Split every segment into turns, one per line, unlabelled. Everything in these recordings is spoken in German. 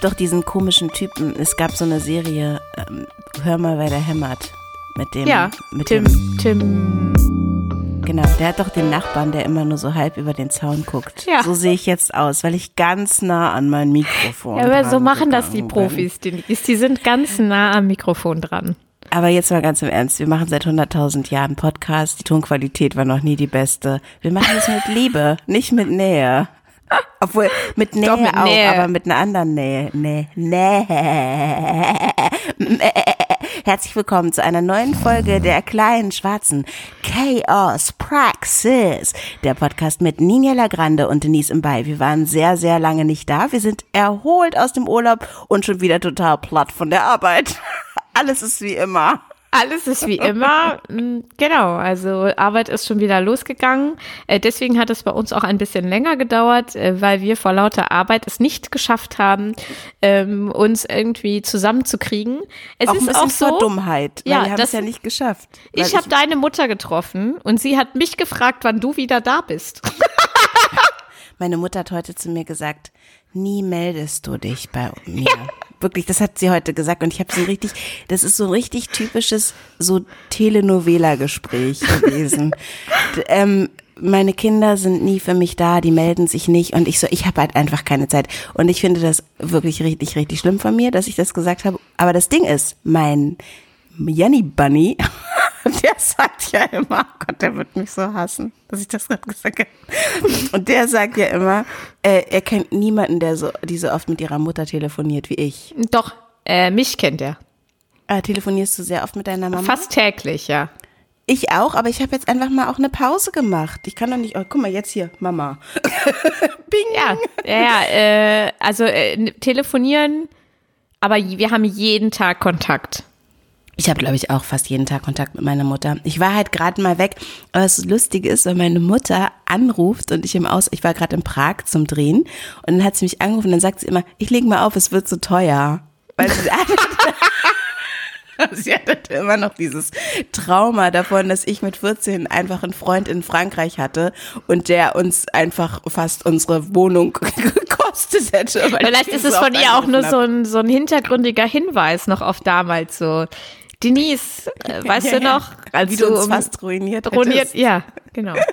gibt doch diesen komischen Typen. Es gab so eine Serie, ähm, Hör mal, wer der hämmert. Mit dem.
Ja,
mit
Tim,
dem.
Tim,
Genau, der hat doch den Nachbarn, der immer nur so halb über den Zaun guckt.
Ja.
So sehe ich jetzt aus, weil ich ganz nah an mein Mikrofon
ja, aber so machen das die. Profis, Denise. Die sind ganz nah am Mikrofon dran.
Aber jetzt mal ganz im Ernst, wir machen seit 100.000 Jahren Podcast. Die Tonqualität war noch nie die beste. Wir machen das mit Liebe, nicht mit Nähe. Obwohl, mit Nähe
mit
auch,
Nähe.
aber mit einer anderen Nähe. Nähe. Nähe. Herzlich willkommen zu einer neuen Folge der kleinen schwarzen Chaos Praxis. Der Podcast mit Ninja Lagrande und Denise Imbay. Wir waren sehr, sehr lange nicht da. Wir sind erholt aus dem Urlaub und schon wieder total platt von der Arbeit. Alles ist wie immer.
Alles ist wie immer. Mm, Genau, also Arbeit ist schon wieder losgegangen. Äh, Deswegen hat es bei uns auch ein bisschen länger gedauert, äh, weil wir vor lauter Arbeit es nicht geschafft haben, ähm, uns irgendwie zusammenzukriegen. Es
auch
ist auch so,
vor Dummheit,
Ja,
wir haben
das-
es ja nicht geschafft.
Ich habe deine Mutter getroffen und sie hat mich gefragt, wann du wieder da bist.
meine Mutter hat heute zu mir gesagt, nie meldest du dich bei mir. Wirklich, das hat sie heute gesagt und ich habe so richtig, das ist so ein richtig typisches so Telenovela-Gespräch gewesen. Ähm, meine Kinder sind nie für mich da, die melden sich nicht und ich so, ich habe halt einfach keine Zeit. Und ich finde das wirklich richtig, richtig schlimm von mir, dass ich das gesagt habe. Aber das Ding ist, mein Janni Bunny, der sagt ja immer, oh Gott, der wird mich so hassen, dass ich das gerade gesagt habe. Und der sagt ja immer, äh, er kennt niemanden, der so, die so oft mit ihrer Mutter telefoniert wie ich.
Doch, äh, mich kennt er.
Äh, telefonierst du sehr oft mit deiner Mama?
Fast täglich, ja.
Ich auch, aber ich habe jetzt einfach mal auch eine Pause gemacht. Ich kann doch nicht, oh, guck mal, jetzt hier, Mama. Bing.
Ja, ja, ja äh, also äh, telefonieren, aber wir haben jeden Tag Kontakt.
Ich habe, glaube ich, auch fast jeden Tag Kontakt mit meiner Mutter. Ich war halt gerade mal weg. Aber das Lustige ist, wenn meine Mutter anruft und ich im Aus, ich war gerade in Prag zum Drehen und dann hat sie mich angerufen und dann sagt sie immer, ich lege mal auf, es wird so teuer. Weil sie, sie hatte immer noch dieses Trauma davon, dass ich mit 14 einfach einen Freund in Frankreich hatte und der uns einfach fast unsere Wohnung gekostet hätte.
Vielleicht
ich
ist es von ihr auch nur so ein, so ein hintergründiger Hinweis noch auf damals so. Denise, äh, weißt
Ja,
du noch, als
Wie
du
uns
um-
fast ruiniert
ruiniert,
hättest.
ja, genau.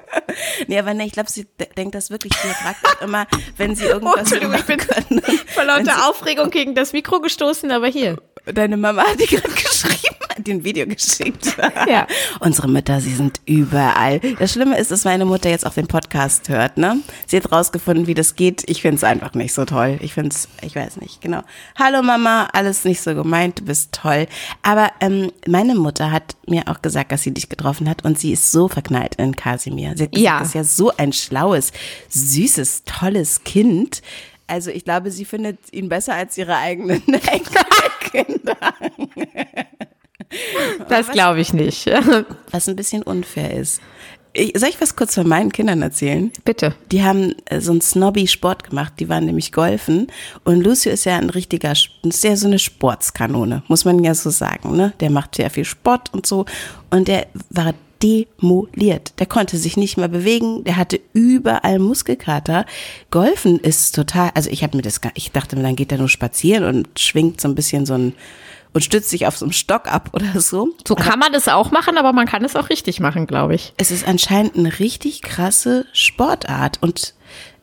Nee, aber nee, ich glaube, sie de- denkt das wirklich. Sie fragt immer, wenn sie irgendwas
Entschuldigung, ich bin
können.
vor lauter Aufregung gegen das Mikro gestoßen, aber hier.
Deine Mama hat dir gerade geschrieben, hat ein Video geschickt.
Ja.
Unsere Mütter, sie sind überall. Das Schlimme ist, dass meine Mutter jetzt auch den Podcast hört, ne? Sie hat rausgefunden, wie das geht. Ich finde es einfach nicht so toll. Ich finde es, ich weiß nicht, genau. Hallo Mama, alles nicht so gemeint, du bist toll. Aber ähm, meine Mutter hat mir auch gesagt, dass sie dich getroffen hat und sie ist so verknallt in Kasimir. Sie hat gesagt,
Ja.
das ist ja so ein schlaues, süßes, tolles Kind. Also ich glaube, sie findet ihn besser als ihre eigenen Kinder.
Das glaube ich nicht.
Was ein bisschen unfair ist. Ich, soll ich was kurz von meinen Kindern erzählen?
Bitte.
Die haben äh, so einen snobby Sport gemacht, die waren nämlich golfen und Lucio ist ja ein richtiger, ist ja so eine Sportskanone, muss man ja so sagen, ne? Der macht sehr viel Sport und so und der war demoliert. Der konnte sich nicht mehr bewegen, der hatte überall Muskelkater. Golfen ist total, also ich habe mir das, ich dachte mir, dann geht er nur spazieren und schwingt so ein bisschen so ein und stützt sich auf so einem Stock ab oder so.
So kann man das auch machen, aber man kann es auch richtig machen, glaube ich.
Es ist anscheinend eine richtig krasse Sportart und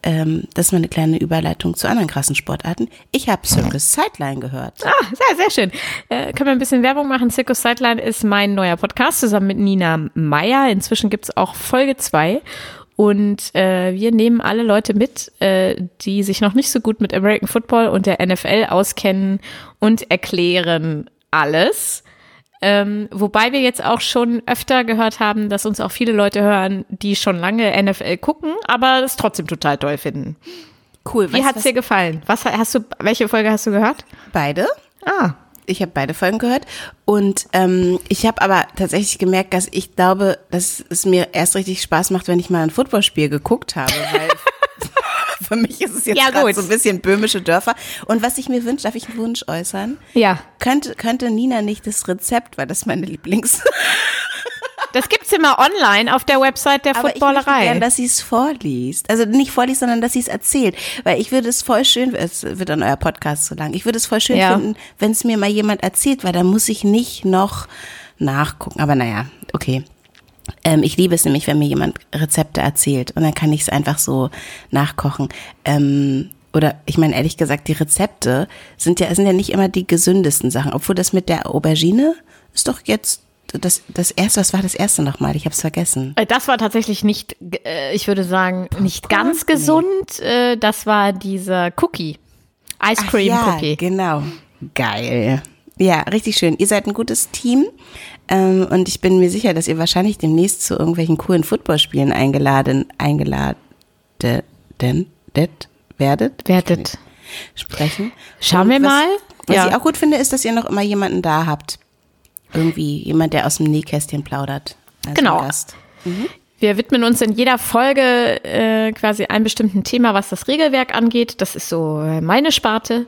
ähm, das ist mal eine kleine Überleitung zu anderen krassen Sportarten. Ich habe Circus Sideline gehört.
Ah, sehr, sehr schön. Äh, können wir ein bisschen Werbung machen? Circus Sideline ist mein neuer Podcast zusammen mit Nina Meyer. Inzwischen gibt es auch Folge 2. Und äh, wir nehmen alle Leute mit, äh, die sich noch nicht so gut mit American Football und der NFL auskennen und erklären alles. Ähm, wobei wir jetzt auch schon öfter gehört haben, dass uns auch viele Leute hören, die schon lange NFL gucken, aber es trotzdem total toll finden.
Cool.
Wie hat's dir gefallen? Was hast du, welche Folge hast du gehört?
Beide.
Ah,
Ich habe beide Folgen gehört und ähm, ich habe aber tatsächlich gemerkt, dass ich glaube, dass es mir erst richtig Spaß macht, wenn ich mal ein Footballspiel geguckt habe, weil für mich ist es jetzt
Ja,
so ein bisschen böhmische Dörfer. Und was ich mir wünsche, darf ich einen Wunsch äußern?
ja.
Könnte, könnte Nina nicht das Rezept, weil das meine Lieblings
Das gibt's immer online auf der Website der
Aber
Footballerei.
ich möchte gern, dass sie es vorliest. Also nicht vorliest, sondern dass sie es erzählt. Weil ich würde es voll schön, es wird dann euer Podcast so lang, ich würde es voll schön
Ja.
finden, wenn es mir mal jemand erzählt, weil dann muss ich nicht noch nachgucken. Aber naja, okay. Ähm, ich liebe es nämlich, wenn mir jemand Rezepte erzählt und dann kann ich es einfach so nachkochen. Ähm, oder ich meine ehrlich gesagt, die Rezepte sind ja sind ja nicht immer die gesündesten Sachen. Obwohl das mit der Aubergine ist doch jetzt das das erste. Was war das erste nochmal? Ich habe es vergessen.
Äh, Das war tatsächlich nicht, äh, ich würde sagen, nicht ganz gesund. Äh, Das war dieser Cookie. Ice
Ach
Cream
ja,
Cookie.
Genau. Geil. Ja, richtig schön. Ihr seid ein gutes Team. Ähm, und ich bin mir sicher, dass ihr wahrscheinlich demnächst zu irgendwelchen coolen Footballspielen eingeladen, eingeladen, denn, det, werdet.
Werdet.
Sprechen.
Schauen
Und
wir
was,
mal.
Was
Ja.
ich auch gut finde, ist, dass ihr noch immer jemanden da habt. Irgendwie jemand, der aus dem Nähkästchen plaudert.
Genau.
Gast.
Wir widmen uns in jeder Folge äh, quasi einem bestimmten Thema, was das Regelwerk angeht. Das ist so äh, meine Sparte.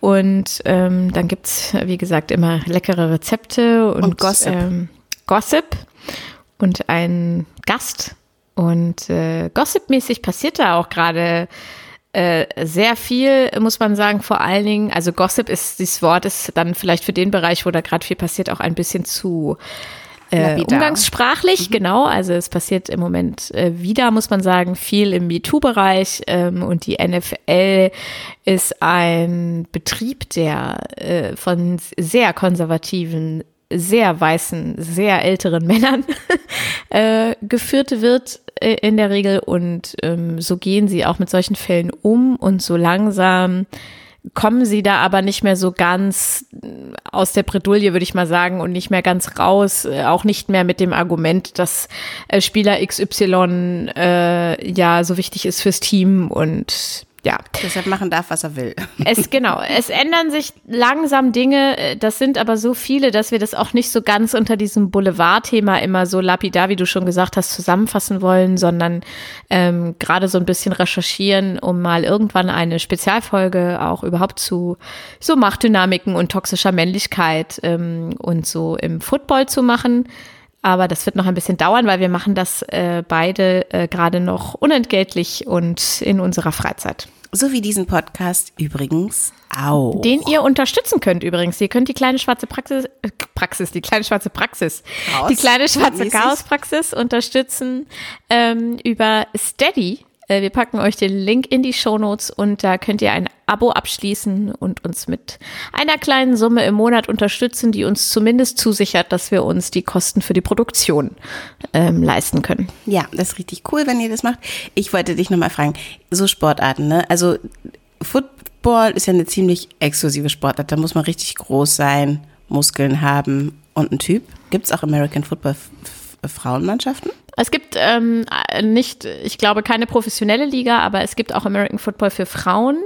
Und ähm, dann gibt's wie gesagt, immer leckere Rezepte und,
Und Gossip.
Ähm, Gossip und ein Gast. Und äh, Gossip-mäßig passiert da auch gerade äh, sehr viel, muss man sagen, vor allen Dingen, also Gossip ist, dieses Wort ist dann vielleicht für den Bereich, wo da gerade viel passiert, auch ein bisschen zu äh, umgangssprachlich, genau. Also es passiert im Moment äh, wieder, muss man sagen, viel im MeToo-Bereich. Ähm, und die NFL ist ein Betrieb, der äh, von sehr konservativen, sehr weißen, sehr älteren Männern äh, geführt wird äh, in der Regel. Und ähm, so gehen sie auch mit solchen Fällen um. Und so langsam kommen sie da aber nicht mehr so ganz äh, aus der Bredouille, würde ich mal sagen, und nicht mehr ganz raus, äh, auch nicht mehr mit dem Argument, dass äh, Spieler XY äh, ja so wichtig ist fürs Team. Und ja.
Deshalb machen darf, was er will.
Es genau, es ändern sich langsam Dinge, das sind aber so viele, dass wir das auch nicht so ganz unter diesem Boulevardthema immer so lapidar, wie du schon gesagt hast, zusammenfassen wollen, sondern ähm, gerade so ein bisschen recherchieren, um mal irgendwann eine Spezialfolge auch überhaupt zu so Machtdynamiken und toxischer Männlichkeit ähm, und so im Football zu machen. Aber das wird noch ein bisschen dauern, weil wir machen das äh, beide äh, gerade noch unentgeltlich und in unserer Freizeit.
So wie diesen Podcast übrigens auch.
Den ihr unterstützen könnt übrigens. Ihr könnt die kleine schwarze Praxis, äh, Praxis, die kleine schwarze Praxis,
Chaos.
die kleine schwarze. Chaospraxis unterstützen ähm, über Steady. Äh, wir packen euch den Link in die Shownotes und da könnt ihr ein Abo abschließen und uns mit einer kleinen Summe im Monat unterstützen, die uns zumindest zusichert, dass wir uns die Kosten für die Produktion ähm, leisten können.
Ja, das ist richtig cool, wenn ihr das macht. Ich wollte dich nochmal fragen, so Sportarten, ne? Also Football ist ja eine ziemlich exklusive Sportart. Da muss man richtig groß sein, Muskeln haben und ein Typ. Gibt es auch American Football Frauenmannschaften?
Es gibt ähm, nicht, ich glaube, keine professionelle Liga, aber es gibt auch American Football für Frauen.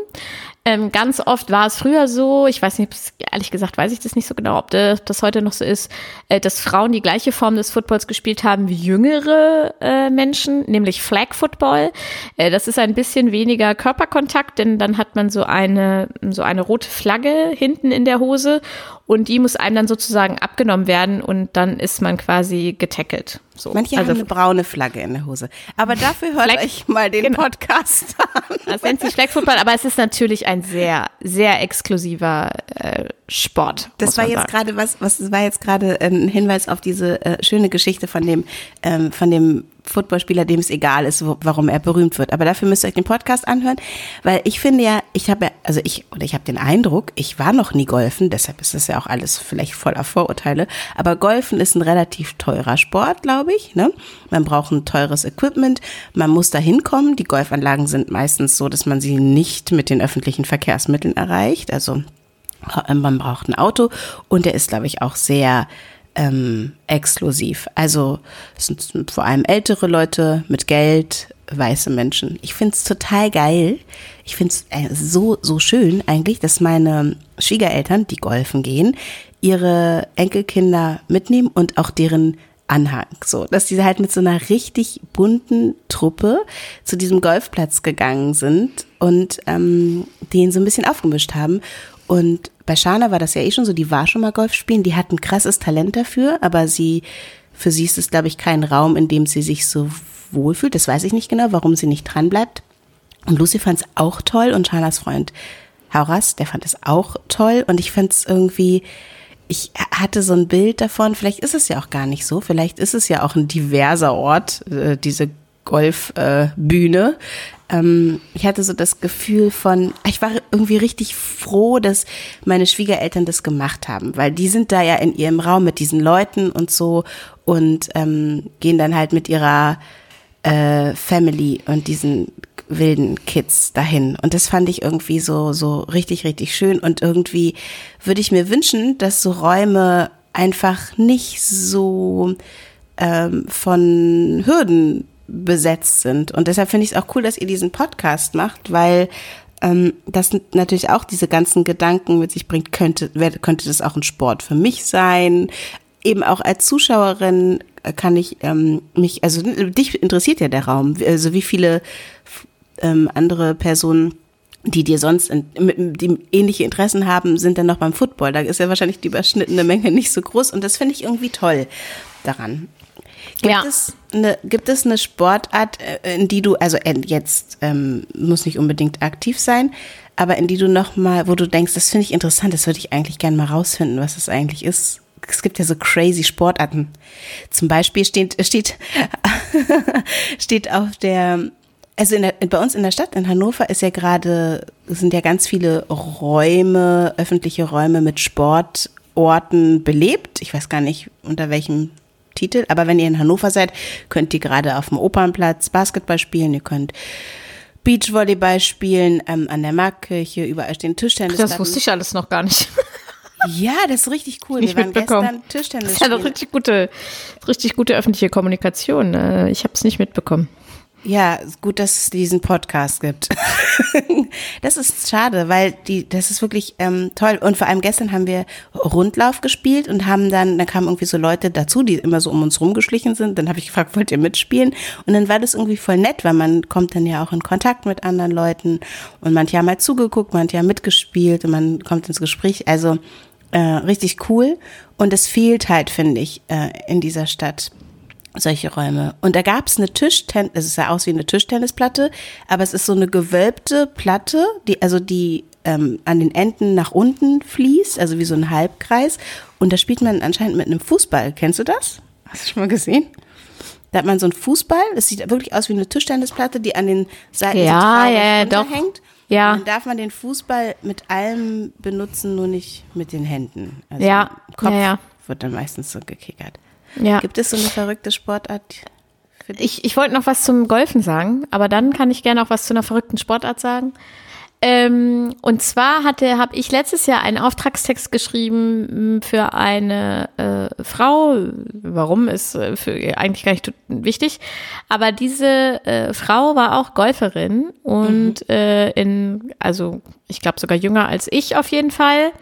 Ähm, ganz oft war es früher so, ich weiß nicht, ehrlich gesagt weiß ich das nicht so genau, ob das, das heute noch so ist, äh, dass Frauen die gleiche Form des Footballs gespielt haben wie jüngere äh, Menschen, nämlich Flag Football. Äh, das ist ein bisschen weniger Körperkontakt, denn dann hat man so eine, so eine rote Flagge hinten in der Hose und die muss einem dann sozusagen abgenommen werden und dann ist man quasi getackelt. So.
Manche
also,
haben eine braune Flagge in der Hose. Aber dafür hört
Flag-
euch mal den
Genau.
Podcast an.
Das nennt sich Flag Football, aber es ist natürlich ein sehr, sehr exklusiver äh, Sport.
Das war jetzt gerade was, was das war jetzt gerade ein Hinweis auf diese äh, schöne Geschichte von dem, ähm, von dem Footballspieler, dem es egal ist, wo, warum er berühmt wird. Aber dafür müsst ihr euch den Podcast anhören, weil ich finde ja, ich habe ja, also ich, oder ich habe den Eindruck, ich war noch nie golfen, deshalb ist das ja auch alles vielleicht voller Vorurteile. Aber Golfen ist ein relativ teurer Sport, glaube ich. Ne? Man braucht ein teures Equipment, man muss da hinkommen. Die Golfanlagen sind meistens so, dass man sie nicht mit den öffentlichen Verkehrsmitteln erreicht. Also man braucht ein Auto und der ist, glaube ich, auch sehr ähm, exklusiv. Also es sind vor allem ältere Leute mit Geld, weiße Menschen. Ich finde es total geil. Ich finde es äh, so, so schön eigentlich, dass meine Schwiegereltern, die golfen gehen, ihre Enkelkinder mitnehmen und auch deren Anhang, so, dass die halt mit so einer richtig bunten Truppe zu diesem Golfplatz gegangen sind und ähm, den so ein bisschen aufgemischt haben. Und bei Shana war das ja eh schon so, die war schon mal Golf spielen, die hat ein krasses Talent dafür, aber sie für sie ist es, glaube ich, kein Raum, in dem sie sich so wohlfühlt. Das weiß ich nicht genau, warum sie nicht dran bleibt. Und Lucy fand es auch toll und Shanas Freund Hauras, der fand es auch toll. Und ich fand es irgendwie, ich hatte so ein Bild davon, vielleicht ist es ja auch gar nicht so, vielleicht ist es ja auch ein diverser Ort, äh, diese Golfbühne. Äh, ähm, ich hatte so das Gefühl von, ich war irgendwie richtig froh, dass meine Schwiegereltern das gemacht haben, weil die sind da ja in ihrem Raum mit diesen Leuten und so und ähm, gehen dann halt mit ihrer äh, Family und diesen wilden Kids dahin. Und das fand ich irgendwie so, so richtig, richtig schön. Und irgendwie würde ich mir wünschen, dass so Räume einfach nicht so ähm, von Hürden besetzt sind. Und deshalb finde ich es auch cool, dass ihr diesen Podcast macht, weil ähm, das natürlich auch diese ganzen Gedanken mit sich bringt, könnte, könnte das auch ein Sport für mich sein. Eben auch als Zuschauerin kann ich ähm, mich, also dich interessiert ja der Raum, also wie viele ähm, andere Personen, die dir sonst in, die ähnliche Interessen haben, sind dann noch beim Football. Da ist ja wahrscheinlich die überschnittene Menge nicht so groß und das finde ich irgendwie toll daran. Gibt, ja. es eine, gibt es eine Sportart, äh, in die du, also äh, jetzt ähm, muss nicht unbedingt aktiv sein, aber in die du noch mal, wo du denkst, das finde ich interessant, das würde ich eigentlich gerne mal rausfinden, was das eigentlich ist. Es gibt ja so crazy Sportarten. Zum Beispiel steht, steht, steht auf der also der, bei uns in der Stadt, in Hannover, ist ja gerade, sind ja ganz viele Räume, öffentliche Räume mit Sportorten belebt. Ich weiß gar nicht, unter welchem Titel, aber wenn ihr in Hannover seid, könnt ihr gerade auf dem Opernplatz Basketball spielen, ihr könnt Beachvolleyball spielen, ähm, an der Markkirche, überall stehen Tischtennis.
Das wusste ich alles noch gar nicht.
Ja, das ist richtig cool.
Nicht Wir waren gestern Tischtennis. Das ist ja eine richtig gute, richtig gute öffentliche Kommunikation. Äh, ich habe es nicht mitbekommen.
Ja, gut, dass es diesen Podcast gibt. das ist schade, weil die, das ist wirklich ähm, toll. Und vor allem gestern haben wir Rundlauf gespielt und haben dann, da kamen irgendwie so Leute dazu, die immer so um uns rumgeschlichen sind. Dann habe ich gefragt, wollt ihr mitspielen? Und dann war das irgendwie voll nett, weil man kommt dann ja auch in Kontakt mit anderen Leuten und manche haben halt zugeguckt, manche haben mitgespielt und man kommt ins Gespräch. Also äh, richtig cool. Und es fehlt halt, finde ich, äh, in dieser Stadt solche Räume. Und da gab es eine Tischtennis, es sah aus wie eine Tischtennisplatte, aber es ist so eine gewölbte Platte, die, also die ähm, an den Enden nach unten fließt, also wie so ein Halbkreis. Und da spielt man anscheinend mit einem Fußball. Kennst du das? Hast du schon mal gesehen? Da hat man so einen Fußball, es sieht wirklich aus wie eine Tischtennisplatte, die an den Seiten
ja, so ja, doch.
hängt.
Ja.
Und dann darf man den Fußball mit allem benutzen, nur nicht mit den Händen.
Also ja.
Kopf
ja, ja.
wird dann meistens so gekickert.
Ja.
Gibt es so eine verrückte Sportart?
Für dich? Ich, ich wollte noch was zum Golfen sagen, aber dann kann ich gerne auch was zu einer verrückten Sportart sagen. Ähm, und zwar hatte, habe ich letztes Jahr einen Auftragstext geschrieben für eine äh, Frau. Warum ist äh, für, eigentlich gar nicht wichtig. Aber diese äh, Frau war auch Golferin und mhm. äh, in, also ich glaube sogar jünger als ich auf jeden Fall.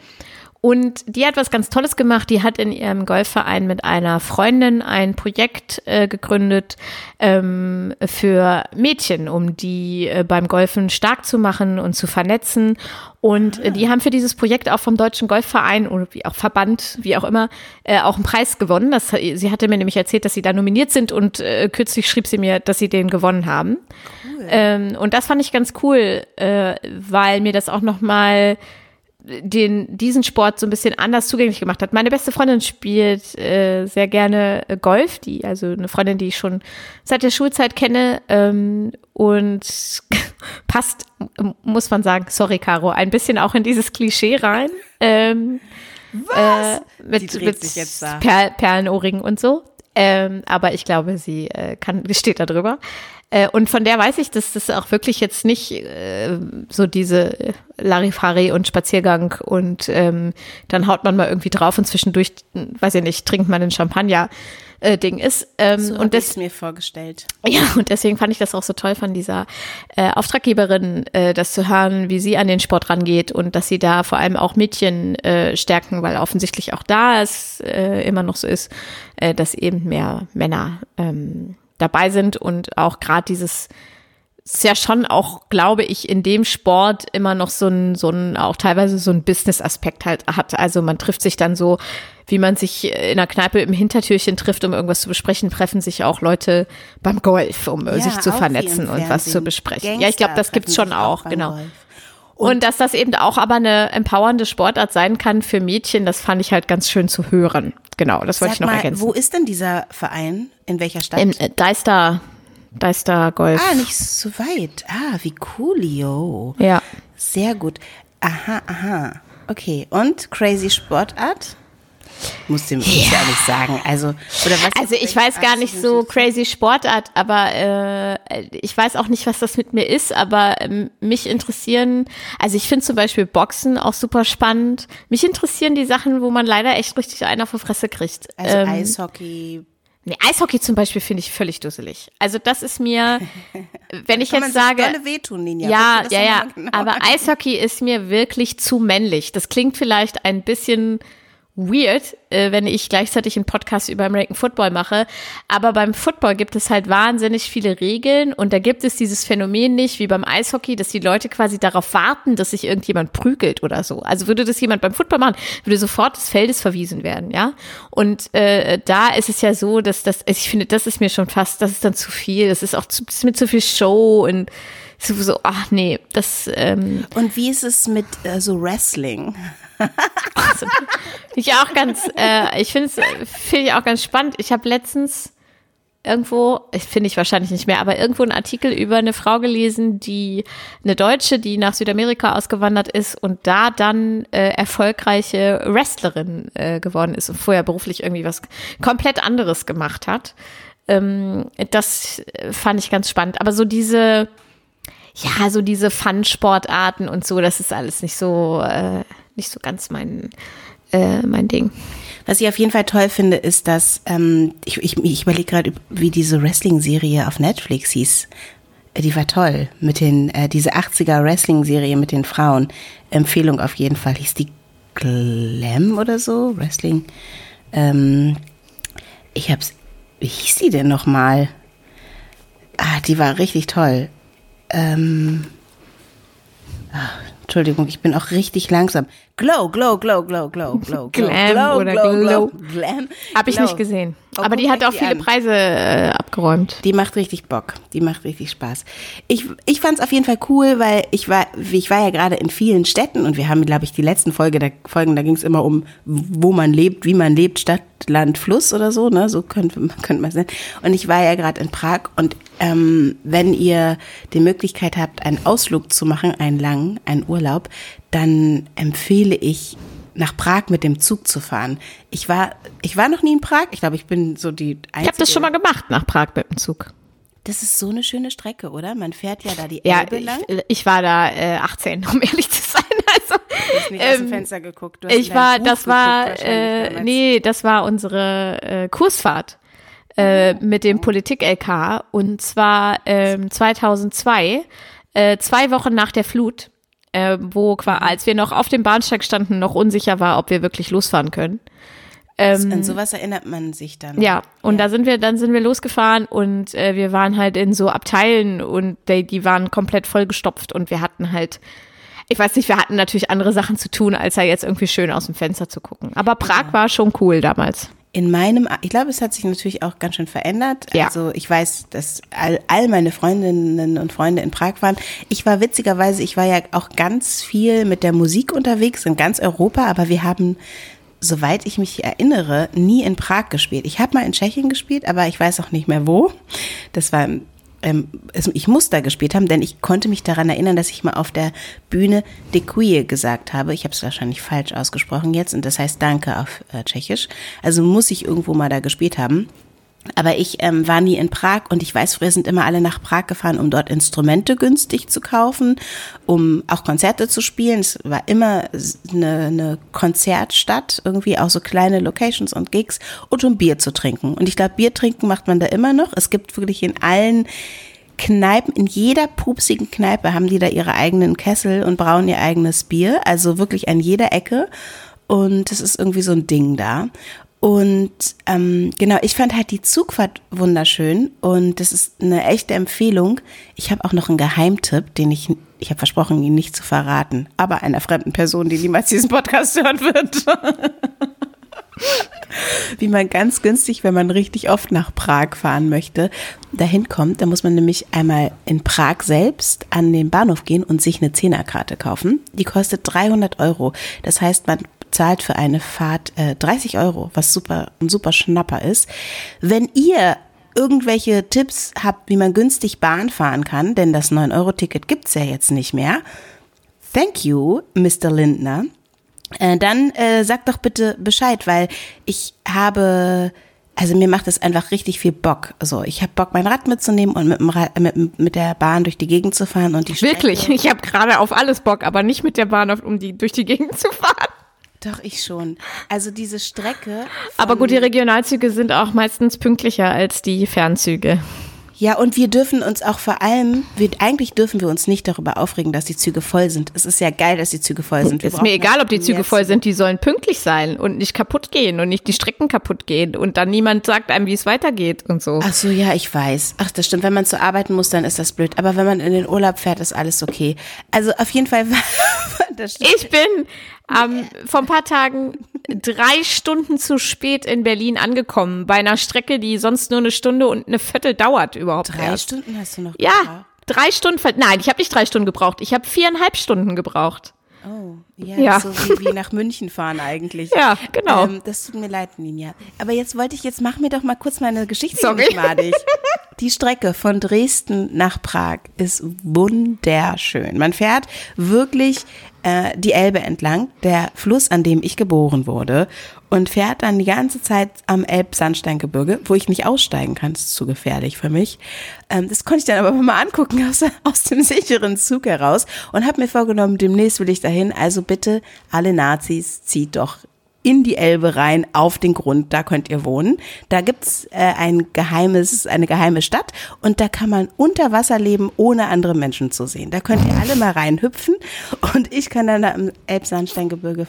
Und die hat was ganz Tolles gemacht. Die hat in ihrem Golfverein mit einer Freundin ein Projekt äh, gegründet ähm, für Mädchen, um die äh, beim Golfen stark zu machen und zu vernetzen. Und äh, die haben für dieses Projekt auch vom Deutschen Golfverein oder wie auch Verband, wie auch immer, äh, auch einen Preis gewonnen. Das, sie hatte mir nämlich erzählt, dass sie da nominiert sind und äh, kürzlich schrieb sie mir, dass sie den gewonnen haben. Cool. Ähm, und das fand ich ganz cool, äh, weil mir das auch noch mal den, diesen Sport so ein bisschen anders zugänglich gemacht hat. Meine beste Freundin spielt äh, sehr gerne äh, Golf, die, also eine Freundin, die ich schon seit der Schulzeit kenne ähm, und passt, muss man sagen, sorry Caro, ein bisschen auch in dieses Klischee rein. Ähm,
Was? Äh,
mit, mit per Perlenohrringen und so. Ähm, aber ich glaube, sie äh, kann, steht da drüber. Äh, und von der weiß ich, dass das auch wirklich jetzt nicht äh, so diese Larifari und Spaziergang und ähm, dann haut man mal irgendwie drauf und zwischendurch, weiß ich nicht, trinkt man den Champagner. Äh, Ding ist. Ähm,
so
und
das mir vorgestellt.
Ja, und deswegen fand ich das auch so toll von dieser äh, Auftraggeberin, äh, das zu hören, wie sie an den Sport rangeht und dass sie da vor allem auch Mädchen äh, stärken, weil offensichtlich auch da es äh, immer noch so ist, äh, dass eben mehr Männer ähm, dabei sind und auch gerade dieses es ja schon auch, glaube ich, in dem Sport immer noch so ein, so ein, auch teilweise so ein Business-Aspekt halt hat. Also man trifft sich dann so, wie man sich in der Kneipe im Hintertürchen trifft, um irgendwas zu besprechen, treffen sich auch Leute beim Golf, um ja, sich zu vernetzen und was zu besprechen. Gangster ja, ich glaube, das gibt's schon auch, genau. Golf. Und, und, dass das eben auch aber eine empowernde Sportart sein kann für Mädchen, das fand ich halt ganz schön zu hören. Genau, das wollte ich noch mal, ergänzen.
Wo ist denn dieser Verein? In welcher Stadt?
In äh, Deister, Deister Golf.
Ah, nicht so weit. Ah, wie coolio.
Ja.
Sehr gut. Aha, aha. Okay, und crazy Sportart? Muss dem ja. ja nicht sagen. Also, oder was
also ich weiß gar nicht so crazy Sportart, aber äh, ich weiß auch nicht, was das mit mir ist, aber ähm, mich interessieren, also ich finde zum Beispiel Boxen auch super spannend. Mich interessieren die Sachen, wo man leider echt richtig einer auf die Fresse kriegt.
Also ähm, Eishockey.
Nee, Eishockey zum Beispiel finde ich völlig dusselig. Also das ist mir, wenn ich jetzt sage,
wehtun,
Ninja. ja, ja, ja, genau aber Eishockey ist mir wirklich zu männlich. Das klingt vielleicht ein bisschen weird, äh, wenn ich gleichzeitig einen Podcast über American Football mache. Aber beim Football gibt es halt wahnsinnig viele Regeln und da gibt es dieses Phänomen nicht wie beim Eishockey, dass die Leute quasi darauf warten, dass sich irgendjemand prügelt oder so. Also würde das jemand beim Football machen, würde sofort des Feldes verwiesen werden, ja. Und äh, da ist es ja so, dass das, also ich finde, das ist mir schon fast, das ist dann zu viel. Das ist auch zu, das ist mit zu viel Show und so, ach nee, das. Ähm,
und wie ist es mit äh, so Wrestling?
Also, ich auch ganz, äh, ich finde es finde ich auch ganz spannend. Ich habe letztens irgendwo, finde ich wahrscheinlich nicht mehr, aber irgendwo einen Artikel über eine Frau gelesen, die eine Deutsche, die nach Südamerika ausgewandert ist und da dann äh, erfolgreiche Wrestlerin äh, geworden ist und vorher beruflich irgendwie was komplett anderes gemacht hat. Ähm, das fand ich ganz spannend. Aber so diese, ja, so diese Fun-Sportarten und so, das ist alles nicht so, äh, nicht so ganz mein, äh, mein Ding.
Was ich auf jeden Fall toll finde, ist, dass ähm, ich, ich, ich überlege gerade, wie diese Wrestling-Serie auf Netflix hieß. Äh, die war toll. Mit den, äh, diese 80er Wrestling-Serie mit den Frauen. Empfehlung auf jeden Fall. Hieß die Glam oder so? Wrestling. Ähm, ich hab's. Wie hieß die denn nochmal? Ah, die war richtig toll. Ähm, ach, Entschuldigung, ich bin auch richtig langsam. Glow, glow, glow, glow, glow, glow.
Glam glow, oder glow. glow. Glam. Hab ich glow. nicht gesehen. Oh, Aber die hat auch viele. Preise äh, abgeräumt.
Die macht richtig Bock. Die macht richtig Spaß. Ich, ich fand es auf jeden Fall cool, weil ich war, ich war ja gerade in vielen Städten und wir haben, glaube ich, die letzten Folge der Folgen, da ging es immer um, wo man lebt, wie man lebt, Stadt, Land, Fluss oder so, ne? So könnte, könnte man es nennen. Und ich war ja gerade in Prag und ähm, wenn ihr die Möglichkeit habt, einen Ausflug zu machen, einen langen, einen Urlaub, dann empfehle ich nach Prag mit dem Zug zu fahren. Ich war, ich war noch nie in Prag. Ich glaube, ich bin so die
einzige. Ich habe das schon mal gemacht nach Prag mit dem Zug.
Das ist so eine schöne Strecke, oder? Man fährt ja da die
Elbe ja, lang. Ich, ich war da äh, 18, um ehrlich zu sein. Also,
du hast nicht ähm, aus dem ähm, Fenster geguckt.
Ich war, Buch das war, äh, nee, das war unsere äh, Kursfahrt äh, mit dem Politik-LK und zwar ähm, 2002, äh, zwei Wochen nach der Flut äh, wo als wir noch auf dem Bahnsteig standen, noch unsicher war, ob wir wirklich losfahren können.
Ähm, An sowas erinnert man sich dann.
Ja, und ja. da sind wir, dann sind wir losgefahren und äh, wir waren halt in so Abteilen und die, die waren komplett vollgestopft und wir hatten halt, ich weiß nicht, wir hatten natürlich andere Sachen zu tun, als da jetzt irgendwie schön aus dem Fenster zu gucken. Aber Prag ja. war schon cool damals
in meinem, ich glaube, es hat sich natürlich auch ganz schön verändert. Ja. Also ich weiß, dass all, all meine Freundinnen und Freunde in Prag waren. Ich war witzigerweise, ich war ja auch ganz viel mit der Musik unterwegs in ganz Europa, aber wir haben soweit ich mich erinnere, nie in Prag gespielt. Ich habe mal in Tschechien gespielt, aber ich weiß auch nicht mehr wo. Das war ähm, ich muss da gespielt haben, denn ich konnte mich daran erinnern, dass ich mal auf der Bühne De Quie gesagt habe. Ich habe es wahrscheinlich falsch ausgesprochen jetzt und das heißt Danke auf äh, Tschechisch. Also muss ich irgendwo mal da gespielt haben. Aber ich ähm, war nie in Prag und ich weiß, früher sind immer alle nach Prag gefahren, um dort Instrumente günstig zu kaufen, um auch Konzerte zu spielen. Es war immer eine, eine Konzertstadt, irgendwie auch so kleine Locations und Gigs und um Bier zu trinken. Und ich glaube, Bier trinken macht man da immer noch. Es gibt wirklich in allen Kneipen, in jeder pupsigen Kneipe haben die da ihre eigenen Kessel und brauen ihr eigenes Bier. Also wirklich an jeder Ecke. Und das ist irgendwie so ein Ding da. Und ähm, genau, ich fand halt die Zugfahrt wunderschön und das ist eine echte Empfehlung. Ich habe auch noch einen Geheimtipp, den ich, ich habe versprochen, ihn nicht zu verraten, aber einer fremden Person, die niemals diesen Podcast hören wird. Wie man ganz günstig, wenn man richtig oft nach Prag fahren möchte, dahin kommt. Da muss man nämlich einmal in Prag selbst an den Bahnhof gehen und sich eine Zehnerkarte kaufen. Die kostet 300 Euro. Das heißt, man zahlt für eine Fahrt äh, 30 Euro, was super, ein super Schnapper ist. Wenn ihr irgendwelche Tipps habt, wie man günstig Bahn fahren kann, denn das 9-Euro-Ticket gibt's ja jetzt nicht mehr. Thank you, Mr. Lindner. Äh, dann äh, sag doch bitte Bescheid, weil ich habe, also mir macht es einfach richtig viel Bock. So, ich habe Bock, mein Rad mitzunehmen und mit, dem Rad, mit, mit der Bahn durch die Gegend zu fahren und die Strecke.
Wirklich, ich habe gerade auf alles Bock, aber nicht mit der Bahn, auf, um die durch die Gegend zu fahren.
Doch, ich schon. Also diese Strecke.
Aber gut, die Regionalzüge sind auch meistens pünktlicher als die Fernzüge.
Ja, und wir dürfen uns auch vor allem, wir, eigentlich dürfen wir uns nicht darüber aufregen, dass die Züge voll sind. Es ist ja geil, dass die Züge voll sind. Wir
ist mir egal, ob die Züge voll sind, die sollen pünktlich sein und nicht kaputt gehen und nicht die Strecken kaputt gehen und dann niemand sagt einem, wie es weitergeht und so.
Ach so, ja, ich weiß. Ach, das stimmt. Wenn man zu arbeiten muss, dann ist das blöd. Aber wenn man in den Urlaub fährt, ist alles okay. Also auf jeden Fall.
ich bin ähm, vor ein paar Tagen drei Stunden zu spät in Berlin angekommen, bei einer Strecke, die sonst nur eine Stunde und eine Viertel dauert überhaupt.
Drei
erst.
Stunden hast du noch
Ja, gebraucht? drei Stunden. Nein, ich habe nicht drei Stunden gebraucht. Ich habe viereinhalb Stunden gebraucht.
Oh, ja, ja. so wie, wie, nach München fahren eigentlich.
Ja, genau. Ähm,
das tut mir leid, Ninja. Aber jetzt wollte ich, jetzt mach mir doch mal kurz meine Geschichte Sorry. madig. Die Strecke von Dresden nach Prag ist wunderschön. Man fährt wirklich äh, die Elbe entlang, der Fluss, an dem ich geboren wurde, und fährt dann die ganze Zeit am Elbsandsteingebirge, wo ich nicht aussteigen kann. Das ist zu gefährlich für mich. Ähm, das konnte ich dann aber mal angucken aus, aus dem sicheren Zug heraus und habe mir vorgenommen, demnächst will ich dahin. Also bitte, alle Nazis, zieht doch in die Elbe rein, auf den Grund, da könnt ihr wohnen. Da gibt's äh, ein geheimes, eine geheime Stadt und da kann man unter Wasser leben, ohne andere Menschen zu sehen. Da könnt ihr alle mal reinhüpfen und ich kann dann da im Elbsandsteingebirge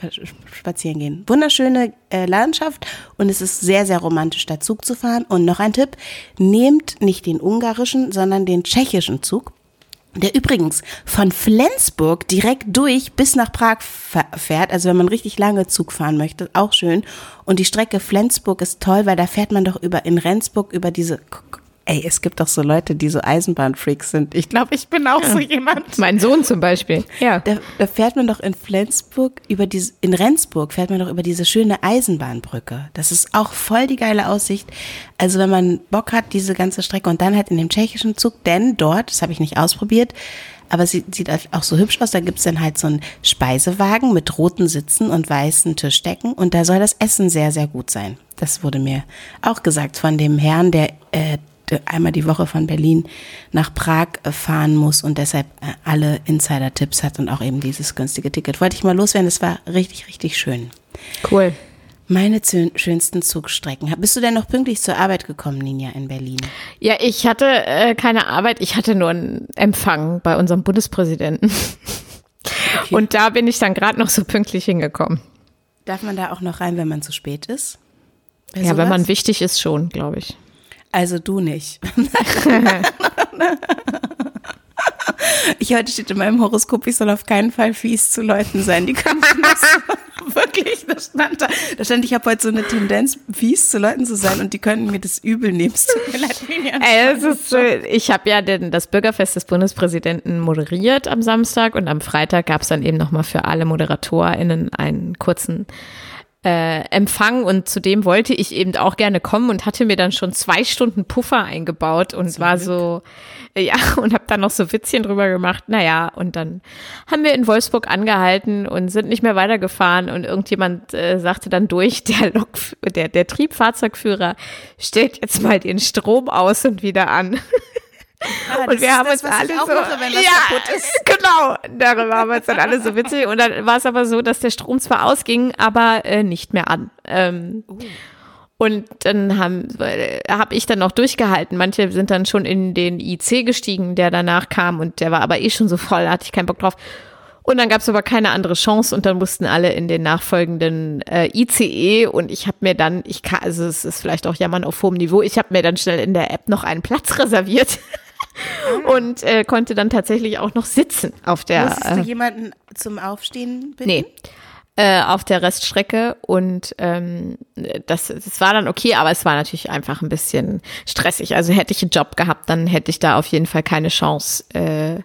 spazieren gehen. Wunderschöne äh, Landschaft und es ist sehr, sehr romantisch, da Zug zu fahren. Und noch ein Tipp, nehmt nicht den ungarischen, sondern den tschechischen Zug der übrigens von Flensburg direkt durch bis nach Prag fährt. Also wenn man richtig lange Zug fahren möchte, auch schön. Und die Strecke Flensburg ist toll, weil da fährt man doch über in Rendsburg über diese Ey, es gibt doch so Leute, die so Eisenbahnfreaks sind. Ich glaube, ich bin auch ja. so jemand.
Mein Sohn zum Beispiel. Ja.
Da, da, fährt man doch in Flensburg über diese, in Rendsburg fährt man doch über diese schöne Eisenbahnbrücke. Das ist auch voll die geile Aussicht. Also wenn man Bock hat, diese ganze Strecke und dann halt in dem tschechischen Zug, denn dort, das habe ich nicht ausprobiert, aber sie sieht auch so hübsch aus. Da gibt's dann halt so einen Speisewagen mit roten Sitzen und weißen Tischdecken und da soll das Essen sehr, sehr gut sein. Das wurde mir auch gesagt von dem Herrn, der äh, einmal die Woche von Berlin nach Prag äh, fahren muss und deshalb äh, alle Insider-Tipps hat und auch eben dieses günstige Ticket. Wollte ich mal loswerden, es war richtig, richtig schön.
Cool.
Meine schönsten Zugstrecken. Bist du denn noch pünktlich zur Arbeit gekommen, Ninja, in Berlin?
Ja, ich hatte äh, keine Arbeit, ich hatte nur einen Empfang bei unserem Bundespräsidenten. Okay. Und da bin ich dann gerade noch so pünktlich hingekommen.
Darf man da auch noch rein, wenn man zu spät ist?
ja, sowas? wenn man wichtig ist, schon, glaube ich.
Also du nicht. Ich heute steht in meinem Horoskop, ich soll auf keinen Fall fies zu Leuten sein. Die können das wirklich, das stand da. Da stand, ich habe heute so eine Tendenz, fies zu Leuten zu sein und die könnten mir das übel nehmen.
Ey, ist, ich habe ja den, das Bürgerfest des Bundespräsidenten moderiert am Samstag und am Freitag gab es dann eben nochmal für alle ModeratorInnen einen kurzen äh, Empfang und zu dem wollte ich eben auch gerne kommen und hatte mir dann schon zwei Stunden Puffer eingebaut und Zum war Glück. so, äh, ja, und habe dann noch so Witzchen drüber gemacht. Naja, und dann haben wir in Wolfsburg angehalten und sind nicht mehr weitergefahren und irgendjemand äh, sagte dann durch, der, Lok, der, der Triebfahrzeugführer stellt jetzt mal den Strom aus und wieder an. Ah, und wir haben das, uns alle so, mache, ja, genau, darüber haben wir uns dann alle so witzig und dann war es aber so, dass der Strom zwar ausging, aber äh, nicht mehr an. Ähm, uh. Und dann haben äh, hab ich dann noch durchgehalten. Manche sind dann schon in den IC gestiegen, der danach kam und der war aber eh schon so voll, da hatte ich keinen Bock drauf. Und dann gab es aber keine andere Chance und dann mussten alle in den nachfolgenden äh, ICE und ich habe mir dann, ich kann, also es ist vielleicht auch Jammern auf hohem Niveau, ich habe mir dann schnell in der App noch einen Platz reserviert und äh, konnte dann tatsächlich auch noch sitzen auf der.
Musstest du jemanden zum Aufstehen bitten?
Nee. Äh, auf der Reststrecke und ähm, das, das war dann okay, aber es war natürlich einfach ein bisschen stressig. Also hätte ich einen Job gehabt, dann hätte ich da auf jeden Fall keine Chance, äh,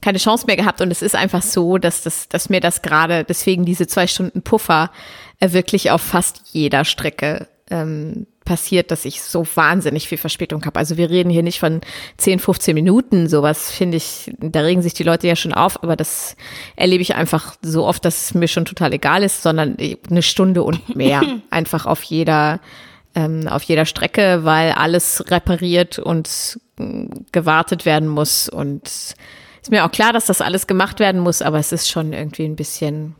keine Chance mehr gehabt. Und es ist einfach so, dass das, dass mir das gerade, deswegen diese zwei Stunden Puffer äh, wirklich auf fast jeder Strecke ähm, passiert, dass ich so wahnsinnig viel Verspätung habe. Also wir reden hier nicht von 10, 15 Minuten, sowas finde ich, da regen sich die Leute ja schon auf, aber das erlebe ich einfach so oft, dass es mir schon total egal ist, sondern eine Stunde und mehr einfach auf jeder, ähm, auf jeder Strecke, weil alles repariert und äh, gewartet werden muss und ist mir auch klar, dass das alles gemacht werden muss, aber es ist schon irgendwie ein bisschen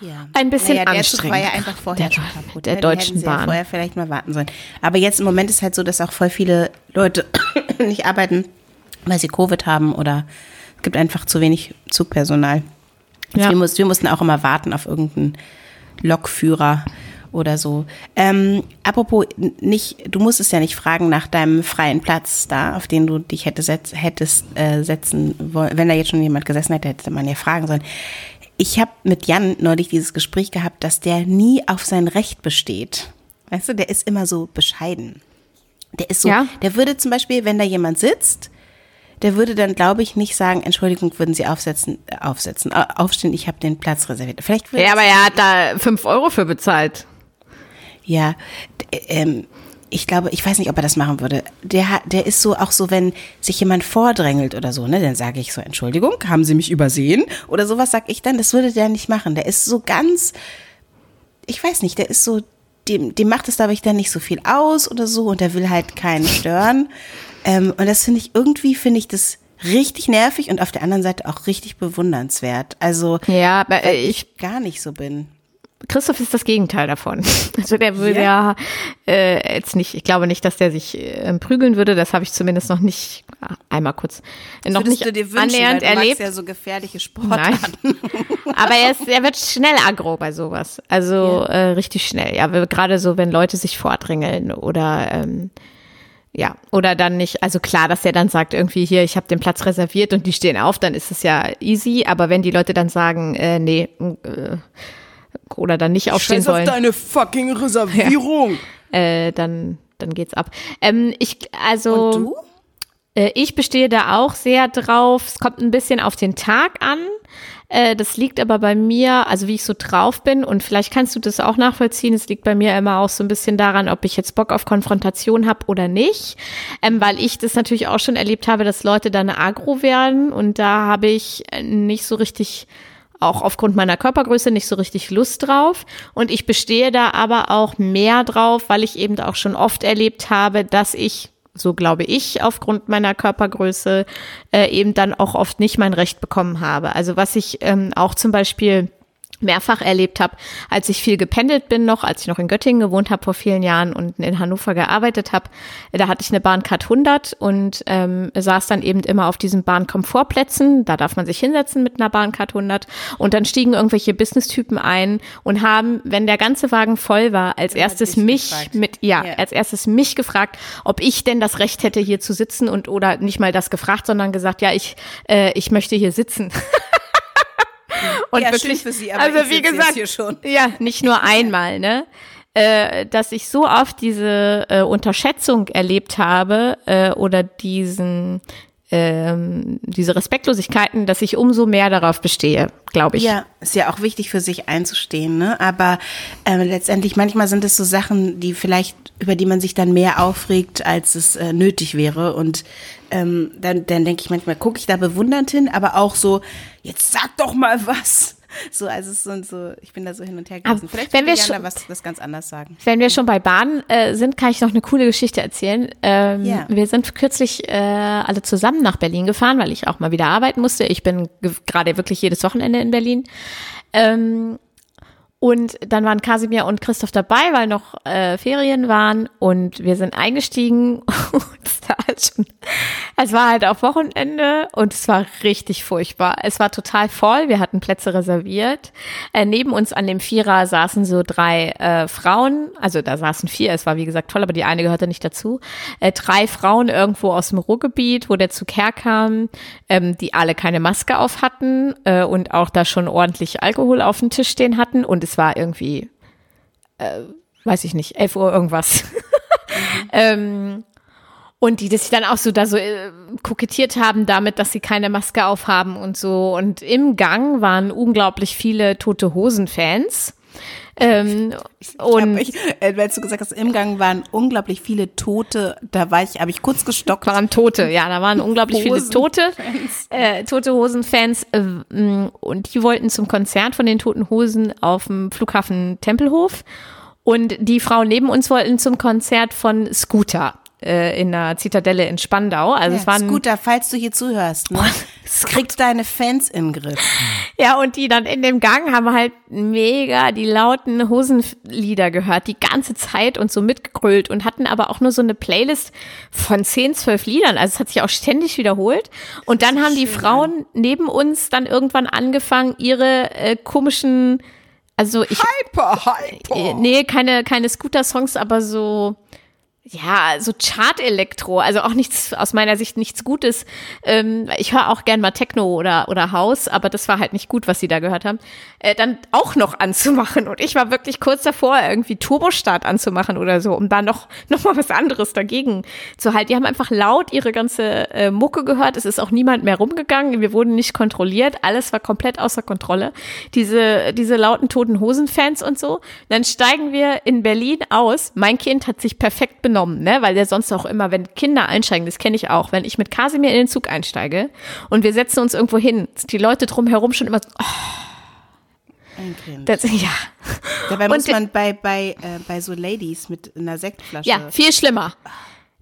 Ja.
Ein bisschen
naja, der
anstrengend.
War ja einfach vorher
Der-
schon kaputt.
der
ne? Die
Deutschen
sie ja
Bahn.
vorher vielleicht mal warten sollen. Aber jetzt im Moment ist halt so, dass auch voll viele Leute nicht arbeiten, weil sie Covid haben oder es gibt einfach zu wenig Zugpersonal.
Ja.
Wir, muss, wir mussten auch immer warten auf irgendeinen Lokführer oder so. Ähm, apropos, nicht, du musstest ja nicht fragen nach deinem freien Platz da, auf den du dich hätte setz, hättest äh, setzen wollen. Wenn da jetzt schon jemand gesessen hätte, hätte man ja fragen sollen. Ich habe mit Jan neulich dieses Gespräch gehabt, dass der nie auf sein Recht besteht. Weißt du, der ist immer so bescheiden. Der ist so,
Ja.
der würde zum Beispiel, wenn da jemand sitzt, der würde dann, glaube ich, nicht sagen, Entschuldigung, würden Sie aufsetzen, äh, aufsetzen, äh, aufstehen, ich habe den Platz reserviert. Vielleicht würde
Ja, aber er hat da fünf Euro für bezahlt.
Ja, d- ähm, ich glaube, ich weiß nicht, ob er das machen würde. Der, der ist so auch so, wenn sich jemand vordrängelt oder so, ne, dann sage ich so, Entschuldigung, haben Sie mich übersehen? Oder sowas sag ich dann, das würde der nicht machen. Der ist so ganz, ich weiß nicht, der ist so, dem, dem macht es, glaube ich, dann nicht so viel aus oder so und der will halt keinen stören. Ähm, und das finde ich, irgendwie finde ich das richtig nervig und auf der anderen Seite auch richtig bewundernswert. Also,
Ja, aber
weil
äh, ich
gar nicht so bin.
Christoph ist das Gegenteil davon. Also der würde ja, äh, jetzt nicht, ich glaube nicht, dass der sich äh, prügeln würde. Das habe ich zumindest noch nicht, ah, einmal kurz, äh, noch nicht
du dir wünschen,
annähernd
weil du
erlebt.
ja so gefährliche
Nein.
Sportarten.
Aber er, ist, er wird schnell aggro bei sowas. Also äh, richtig schnell. Ja, gerade so, wenn Leute sich vordrängeln oder ähm, ja, oder dann nicht, also klar, dass er dann sagt, irgendwie hier, ich habe den Platz reserviert und die stehen auf, dann ist es ja easy. Aber wenn die Leute dann sagen, äh, nee, äh, oder dann nicht aufstehen
Scheiß auf
wollen,
deine fucking Reservierung.
äh, dann, dann geht's ab. Ähm, ich, also.
Und du?
Äh, Ich bestehe da auch sehr drauf. Es kommt ein bisschen auf den Tag an. Äh, Das liegt aber bei mir, also wie ich so drauf bin und vielleicht kannst du das auch nachvollziehen. Es liegt bei mir immer auch so ein bisschen daran, ob ich jetzt Bock auf Konfrontation habe oder nicht, ähm, weil ich das natürlich auch schon erlebt habe, dass Leute dann agro werden und da habe ich äh, nicht so richtig auch aufgrund meiner Körpergröße nicht so richtig Lust drauf. Und ich bestehe da aber auch mehr drauf, weil ich eben auch schon oft erlebt habe, dass ich, so glaube ich, aufgrund meiner Körpergröße äh, eben dann auch oft nicht mein Recht bekommen habe. Also was ich ähm, auch zum Beispiel mehrfach erlebt habe, als ich viel gependelt bin noch, als ich noch in Göttingen gewohnt habe vor vielen Jahren und in Hannover gearbeitet habe, da hatte ich eine Bahncard 100 und ähm, saß dann eben immer auf diesen Bahnkomfortplätzen, da darf man sich hinsetzen mit einer Bahncard 100 und dann stiegen irgendwelche Business-Typen ein und haben, wenn der ganze Wagen voll war, als erstes mich
gefragt.
mit, ja,
Ja.
als erstes mich gefragt, ob ich denn das Recht hätte, hier zu sitzen und oder nicht mal das gefragt, sondern gesagt, ja, ich, äh, ich möchte hier sitzen. Und
Ja, schön für Sie, aber
also wie gesagt, ja, nicht nur einmal, ne? Äh, dass ich so oft diese äh, Unterschätzung erlebt habe äh, oder diesen ähm, diese Respektlosigkeiten, dass ich umso mehr darauf bestehe, glaube ich.
Ja, ist ja auch wichtig für sich einzustehen, ne? Aber ähm, letztendlich manchmal sind es so Sachen, die vielleicht über die man sich dann mehr aufregt, als es äh, nötig wäre. Und ähm, dann, dann denke ich manchmal, gucke ich da bewundernd hin, aber auch so, jetzt sag doch mal was. So, also es sind so, ich bin da so hin und her.
Aber
Vielleicht
wenn wir schon-
was das ganz anders sagen.
Wenn wir schon bei Bahn äh, sind, kann ich noch eine coole Geschichte erzählen. Ähm,
Ja.
Wir sind kürzlich äh, alle zusammen nach Berlin gefahren, weil ich auch mal wieder arbeiten musste. Ich bin ge- gerade wirklich jedes Wochenende in Berlin. Ähm, und dann waren Kasimir und Christoph dabei, weil noch äh, Ferien waren und wir sind eingestiegen und schon, es war halt auf Wochenende und es war richtig furchtbar. Es war total voll, wir hatten Plätze reserviert. Äh, neben uns an dem Vierer saßen so drei äh, Frauen, also da saßen vier, es war wie gesagt toll, aber die eine gehörte nicht dazu. Äh, drei Frauen irgendwo aus dem Ruhrgebiet, wo der Zug herkam, ähm, die alle keine Maske auf hatten äh, und auch da schon ordentlich Alkohol auf dem Tisch stehen hatten und es war irgendwie, äh, weiß ich nicht, elf Uhr irgendwas. Mhm. ähm, und die, dass sich dann auch so da so äh, kokettiert haben damit, dass sie keine Maske aufhaben und so. Und im Gang waren unglaublich viele tote Hosen-Fans. Ähm,
ich, und ich, äh, als du gesagt hast, im Gang waren unglaublich viele Tote, da war ich, habe ich kurz gestockt.
Waren Tote, ja, da waren unglaublich viele Tote, äh, tote Hosen-Fans äh, und die wollten zum Konzert von den Toten Hosen auf dem Flughafen Tempelhof und die Frauen neben uns wollten zum Konzert von Scooter äh, in der Zitadelle in Spandau. Also ja, es waren
Scooter, falls du hier zuhörst, ne? kriegst deine Fans den Griff.
Ja, und die dann in dem Gang haben halt mega die lauten Hosenlieder gehört, die ganze Zeit und so mitgegrölt und hatten aber auch nur so eine Playlist von 10, 12 Liedern. Also es hat sich auch ständig wiederholt. Und dann haben die Frauen neben uns dann irgendwann angefangen, ihre äh, komischen, also ich.
Hyper, hyper.
Äh, nee, keine, keine Scooter-Songs, aber so ja, so Chart-Elektro, also auch nichts, aus meiner Sicht nichts Gutes. Ähm, ich höre auch gern mal Techno oder, oder House, aber das war halt nicht gut, was sie da gehört haben. Äh, dann auch noch anzumachen. Und ich war wirklich kurz davor, irgendwie Turbostart anzumachen oder so, um da noch, noch mal was anderes dagegen zu halten. Die haben einfach laut ihre ganze äh, Mucke gehört. Es ist auch niemand mehr rumgegangen. Wir wurden nicht kontrolliert. Alles war komplett außer Kontrolle. Diese, diese lauten toten Hosen-Fans und so. Dann steigen wir in Berlin aus. Mein Kind hat sich perfekt benutzt genommen, ne? Weil der sonst auch immer, wenn Kinder einsteigen, das kenne ich auch, wenn ich mit Kasimir in den Zug einsteige und wir setzen uns irgendwo hin, die Leute drumherum schon immer so, oh,
ein Kind.
Das, ja.
Dabei muss man bei, bei, äh, bei so Ladies mit einer Sektflasche.
Ja, viel schlimmer.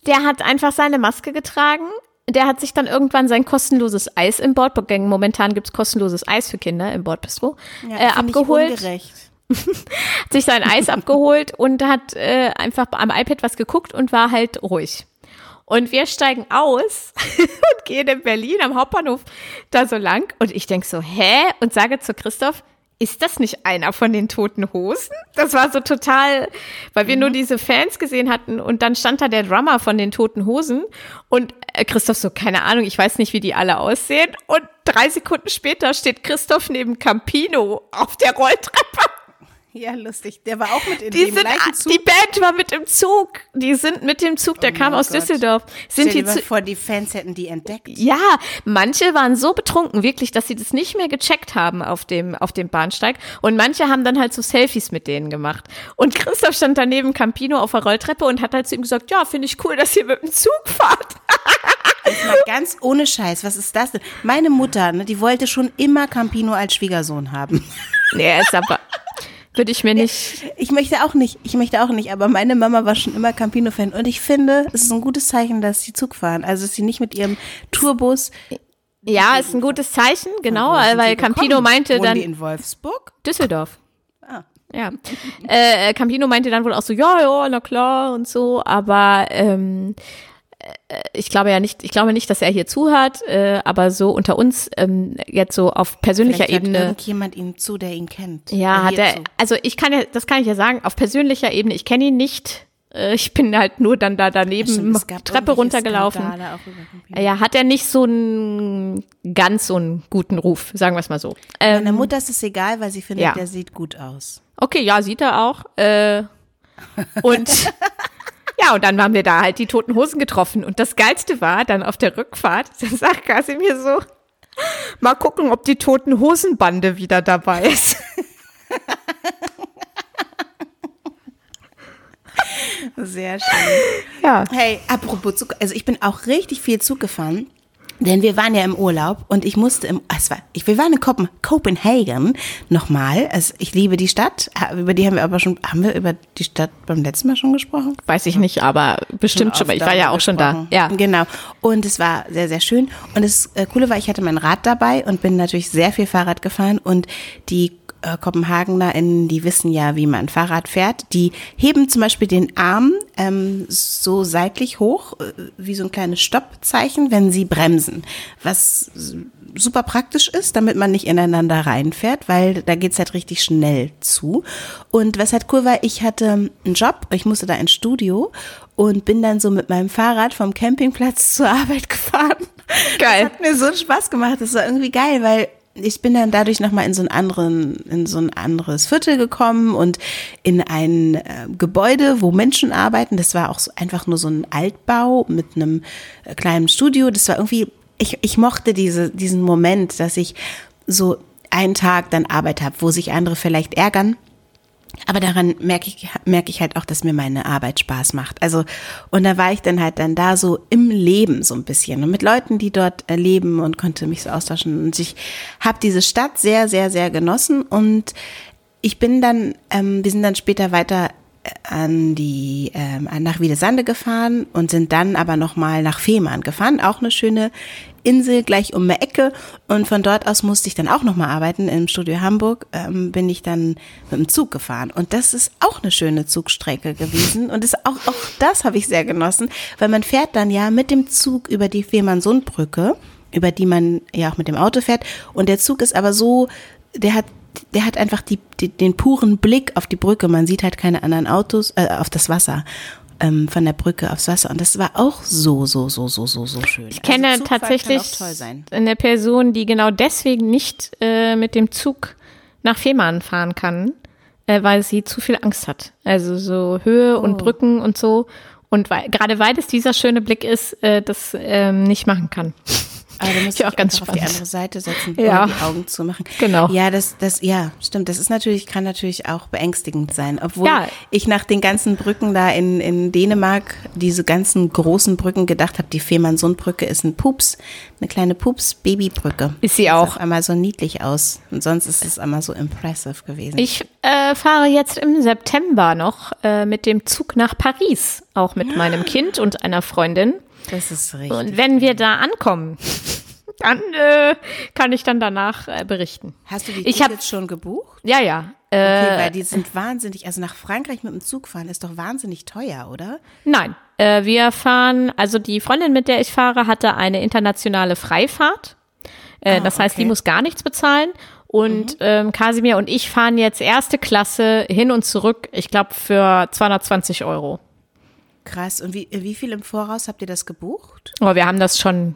Der hat einfach seine Maske getragen. Der hat sich dann irgendwann sein kostenloses Eis im Bordgängen, momentan gibt es kostenloses Eis für Kinder im Bordbistro, ja, äh, abgeholt. Ich ungerecht hat sich sein Eis abgeholt und hat äh, einfach am iPad was geguckt und war halt ruhig. Und wir steigen aus und gehen in Berlin am Hauptbahnhof da so lang. Und ich denk so, hä? Und sage zu Christoph, ist das nicht einer von den toten Hosen? Das war so total, weil wir mhm. nur diese Fans gesehen hatten und dann stand da der Drummer von den toten Hosen und äh, Christoph so, keine Ahnung, ich weiß nicht, wie die alle aussehen. Und drei Sekunden später steht Christoph neben Campino auf der Rolltreppe.
Ja, lustig. Der war auch mit in
die
dem
sind,
gleichen Zug.
Die Band war mit im Zug. Die sind mit dem Zug, der oh kam aus Gott. Düsseldorf. Sind
Stell
die
dir vor, die Fans hätten die entdeckt.
Ja, manche waren so betrunken, wirklich, dass sie das nicht mehr gecheckt haben auf dem, auf dem Bahnsteig. Und manche haben dann halt so Selfies mit denen gemacht. Und Christoph stand daneben Campino auf der Rolltreppe und hat halt zu ihm gesagt, ja, finde ich cool, dass ihr mit dem Zug fahrt.
Jetzt mal ganz ohne Scheiß, was ist das denn? Meine Mutter, ne, die wollte schon immer Campino als Schwiegersohn haben.
Nee, er ist aber, würde ich mir nicht.
Ich möchte auch nicht, ich möchte auch nicht, aber meine Mama war schon immer Campino-Fan und ich finde, es ist ein gutes Zeichen, dass sie Zug fahren. Also, dass sie nicht mit ihrem Tourbus.
Ja, ist ein gutes Zeichen, genau, weil Campino meinte
Wohnen
dann.
Die in Wolfsburg?
Düsseldorf. Ah. Ja. Äh, Campino meinte dann wohl auch so, ja, ja, na klar und so, aber ähm, äh, ich glaube ja nicht, ich glaube nicht, dass er hier zuhört, äh, aber so unter uns ähm, jetzt so auf persönlicher
Vielleicht
Ebene.
Hört irgendjemand ihn zu, der ihn kennt.
Ja, hat er. Also ich kann ja, das kann ich ja sagen, auf persönlicher Ebene. Ich kenne ihn nicht. Äh, ich bin halt nur dann da daneben stimmt, Treppe runtergelaufen. Ja, hat er nicht so einen ganz so einen guten Ruf, sagen wir es mal so.
Ähm, Meiner Mutter ist es egal, weil sie findet, ja. der sieht gut aus.
Okay, ja, sieht er auch. Äh, und Ja, und dann waren wir da halt die toten Hosen getroffen. Und das Geilste war dann auf der Rückfahrt, dann sagt Kasimir so, mal gucken, ob die toten Hosenbande wieder dabei ist.
Sehr schön. Ja. Hey, apropos Zug, also ich bin auch richtig viel Zug gefahren. Denn wir waren ja im Urlaub und ich musste im, es war, ich, wir waren in Kopen, Copenhagen nochmal. Also ich liebe die Stadt. Über die haben wir aber schon, haben wir über die Stadt beim letzten Mal schon gesprochen?
Weiß ich nicht, aber bestimmt schon. mal. Ich war ja auch schon da.
Ja. Genau. Und es war sehr, sehr schön. Und das äh, Coole war, ich hatte mein Rad dabei und bin natürlich sehr viel Fahrrad gefahren und die äh, KopenhagenerInnen, die wissen ja, wie man Fahrrad fährt. Die heben zum Beispiel den Arm ähm, so seitlich hoch, äh, wie so ein kleines Stoppzeichen, wenn sie bremsen. Was super praktisch ist, damit man nicht ineinander reinfährt, weil da geht's halt richtig schnell zu. Und was halt cool war, ich hatte einen Job, ich musste da ins Studio und bin dann so mit meinem Fahrrad vom Campingplatz zur Arbeit gefahren.
Geil.
Das hat mir so einen Spaß gemacht. Das war irgendwie geil, weil ich bin dann dadurch nochmal in so einen anderen, in so ein anderes Viertel gekommen und in ein äh, Gebäude, wo Menschen arbeiten. Das war auch so einfach nur so ein Altbau mit einem äh, kleinen Studio. Das war irgendwie, ich, ich mochte diese, diesen Moment, dass ich so einen Tag dann Arbeit habe, wo sich andere vielleicht ärgern aber daran merke ich, merke ich halt auch, dass mir meine Arbeit Spaß macht. Also, und da war ich dann halt dann da so im Leben so ein bisschen und mit Leuten, die dort leben und konnte mich so austauschen. Und ich habe diese Stadt sehr, sehr, sehr genossen und ich bin dann, ähm, wir sind dann später weiter äh, an die ähm, nach Wiedesande gefahren und sind dann aber noch mal nach Fehmarn gefahren, auch eine schöne Insel gleich um die Ecke und von dort aus musste ich dann auch nochmal arbeiten. Im Studio Hamburg ähm, bin ich dann mit dem Zug gefahren und das ist auch eine schöne Zugstrecke gewesen und ist auch, auch das habe ich sehr genossen, weil man fährt dann ja mit dem Zug über die Fehmarnsundbrücke, über die man ja auch mit dem Auto fährt und der Zug ist aber so, der hat der hat einfach die, die, den puren Blick auf die Brücke. Man sieht halt keine anderen Autos, äh, auf das Wasser ähm, von der Brücke aufs Wasser. Und das war auch so, so, so, so, so, so schön.
Ich kenne also tatsächlich eine Person, die genau deswegen nicht äh, mit dem Zug nach Fehmarn fahren kann, äh, weil sie zu viel Angst hat. Also so Höhe oh. und Brücken und so. Und weil, gerade weil es dieser schöne Blick ist, äh, das ähm, nicht machen kann.
Aber da muss ich auch ganz auf die andere Seite setzen
ja.
die Augen zu machen.
Genau.
Ja, das, das, ja, stimmt. Das ist natürlich, kann natürlich auch beängstigend sein. Obwohl ja. ich nach den ganzen Brücken da in, in Dänemark, diese ganzen großen Brücken gedacht habe, die Fehmarnsundbrücke ist ein Pups, eine kleine Pups-Babybrücke.
Ist sie auch. Sieht
einmal so niedlich aus. Und sonst ist es einmal so impressive gewesen.
Ich äh, fahre jetzt im September noch äh, mit dem Zug nach Paris, auch mit meinem Kind und einer Freundin.
Das ist richtig.
Und wenn wir da ankommen, dann äh, kann ich dann danach äh, berichten.
Hast du die ich Tickets schon gebucht?
Ja, ja.
Äh, okay, weil die sind wahnsinnig, also nach Frankreich mit dem Zug fahren ist doch wahnsinnig teuer, oder?
Nein, äh, wir fahren, also die Freundin, mit der ich fahre, hatte eine internationale Freifahrt. Äh, ah, das heißt, okay. die muss gar nichts bezahlen. Und mhm. ähm, Kasimir und ich fahren jetzt erste Klasse hin und zurück, ich glaube, für 220 Euro.
Krass. Und wie, wie viel im Voraus habt ihr das gebucht?
Oh, wir haben das schon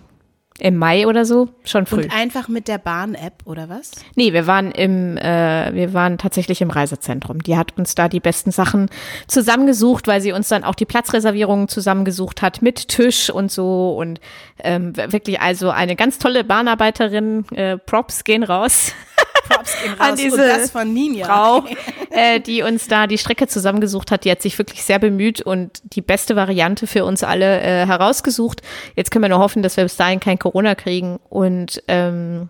im Mai oder so, schon früh.
Und einfach mit der Bahn-App oder was?
Nee, wir waren im, äh, wir waren tatsächlich im Reisezentrum. Die hat uns da die besten Sachen zusammengesucht, weil sie uns dann auch die Platzreservierungen zusammengesucht hat mit Tisch und so und ähm, wirklich also eine ganz tolle Bahnarbeiterin. Äh, Props gehen raus.
Props gehen raus. An
diese und das von Ninja. Frau, äh, die uns da die Strecke zusammengesucht hat. Die hat sich wirklich sehr bemüht und die beste Variante für uns alle äh, herausgesucht. Jetzt können wir nur hoffen, dass wir bis dahin kein Corona kriegen und ähm,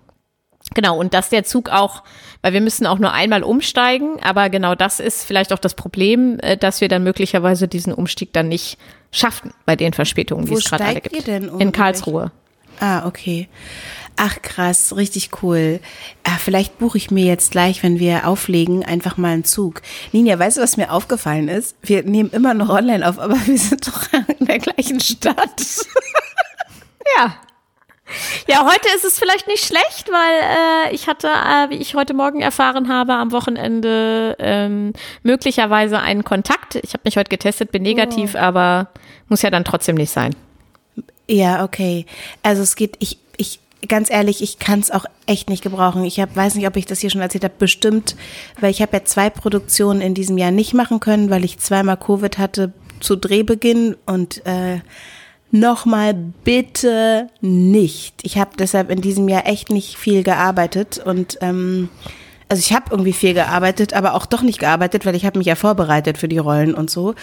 Genau, und dass der Zug auch, weil wir müssen auch nur einmal umsteigen, aber genau das ist vielleicht auch das Problem, äh, dass wir dann möglicherweise diesen Umstieg dann nicht schaffen bei den Verspätungen, die es gerade alle gibt. Ihr denn um In Karlsruhe.
Ah, okay. Ach krass, richtig cool. Ah, vielleicht buche ich mir jetzt gleich, wenn wir auflegen, einfach mal einen Zug. Ninja, weißt du, was mir aufgefallen ist? Wir nehmen immer noch online auf, aber wir sind doch in der gleichen Stadt.
ja. Ja, heute ist es vielleicht nicht schlecht, weil äh, ich hatte, äh, wie ich heute Morgen erfahren habe, am Wochenende ähm, möglicherweise einen Kontakt. Ich habe mich heute getestet, bin negativ, oh. aber muss ja dann trotzdem nicht sein.
Ja, okay. Also es geht, ich, ich, ganz ehrlich, ich kann es auch echt nicht gebrauchen. Ich hab, weiß nicht, ob ich das hier schon erzählt habe, bestimmt, weil ich habe ja zwei Produktionen in diesem Jahr nicht machen können, weil ich zweimal Covid hatte zu Drehbeginn und äh, nochmal bitte nicht. Ich habe deshalb in diesem Jahr echt nicht viel gearbeitet und ähm, also ich habe irgendwie viel gearbeitet, aber auch doch nicht gearbeitet, weil ich habe mich ja vorbereitet für die Rollen und so.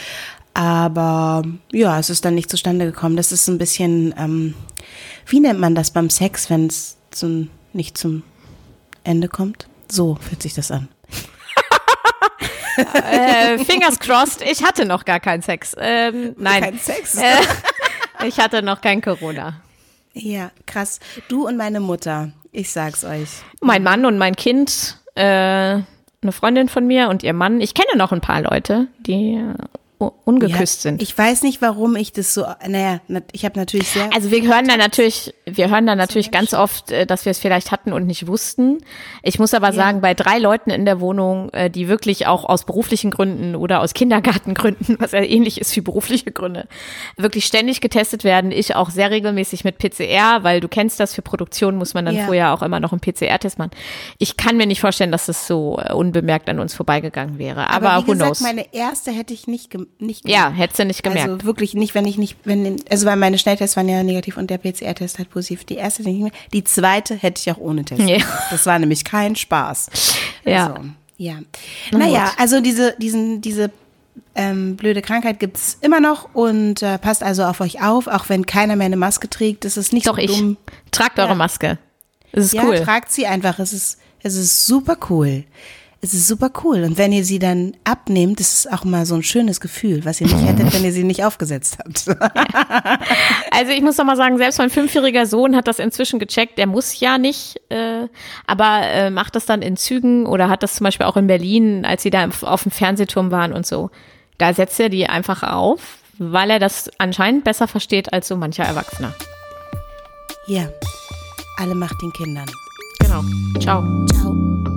Aber ja, es ist dann nicht zustande gekommen. Das ist ein bisschen ähm, wie nennt man das beim Sex, wenn es zum, nicht zum Ende kommt? So fühlt sich das an.
äh, fingers crossed, ich hatte noch gar keinen Sex. Ähm, nein.
Kein Sex?
Äh, ich hatte noch kein Corona.
Ja, krass. Du und meine Mutter, ich sag's euch.
Mein Mann und mein Kind, äh, eine Freundin von mir und ihr Mann. Ich kenne noch ein paar Leute, die ungeküsst
ja,
sind.
Ich weiß nicht, warum ich das so, naja, ich habe natürlich sehr.
Also wir hören da natürlich, wir hören da natürlich ganz oft, äh, dass wir es vielleicht hatten und nicht wussten. Ich muss aber ja. sagen, bei drei Leuten in der Wohnung, äh, die wirklich auch aus beruflichen Gründen oder aus Kindergartengründen, was ja ähnlich ist wie berufliche Gründe, wirklich ständig getestet werden. Ich auch sehr regelmäßig mit PCR, weil du kennst das, für Produktion muss man dann ja. vorher auch immer noch einen PCR-Test machen. Ich kann mir nicht vorstellen, dass das so äh, unbemerkt an uns vorbeigegangen wäre. Aber, aber wie
gesagt,
knows?
meine erste hätte ich nicht gemacht nicht
Ja, hättest du nicht gemerkt.
Also wirklich nicht, wenn ich nicht, wenn, also weil meine Schnelltests waren ja negativ und der PCR-Test halt positiv. Die erste nicht mehr. Die zweite hätte ich auch ohne Test. Ja. Das war nämlich kein Spaß.
Ja.
Also, ja. Naja, also diese, diesen, diese ähm, blöde Krankheit gibt's immer noch und äh, passt also auf euch auf, auch wenn keiner mehr eine Maske trägt. Das ist nicht
Doch,
so dumm.
ich. Tragt eure Maske. Es ist
ja,
cool.
tragt sie einfach. Es ist, es ist super cool. Es ist super cool. Und wenn ihr sie dann abnehmt, ist es auch mal so ein schönes Gefühl, was ihr nicht hättet, wenn ihr sie nicht aufgesetzt habt.
Also ich muss doch mal sagen, selbst mein fünfjähriger Sohn hat das inzwischen gecheckt. Der muss ja nicht, äh, aber äh, macht das dann in Zügen oder hat das zum Beispiel auch in Berlin, als sie da auf dem Fernsehturm waren und so. Da setzt er die einfach auf, weil er das anscheinend besser versteht als so mancher Erwachsener.
Ja, alle macht den Kindern.
Genau. Ciao.
Ciao.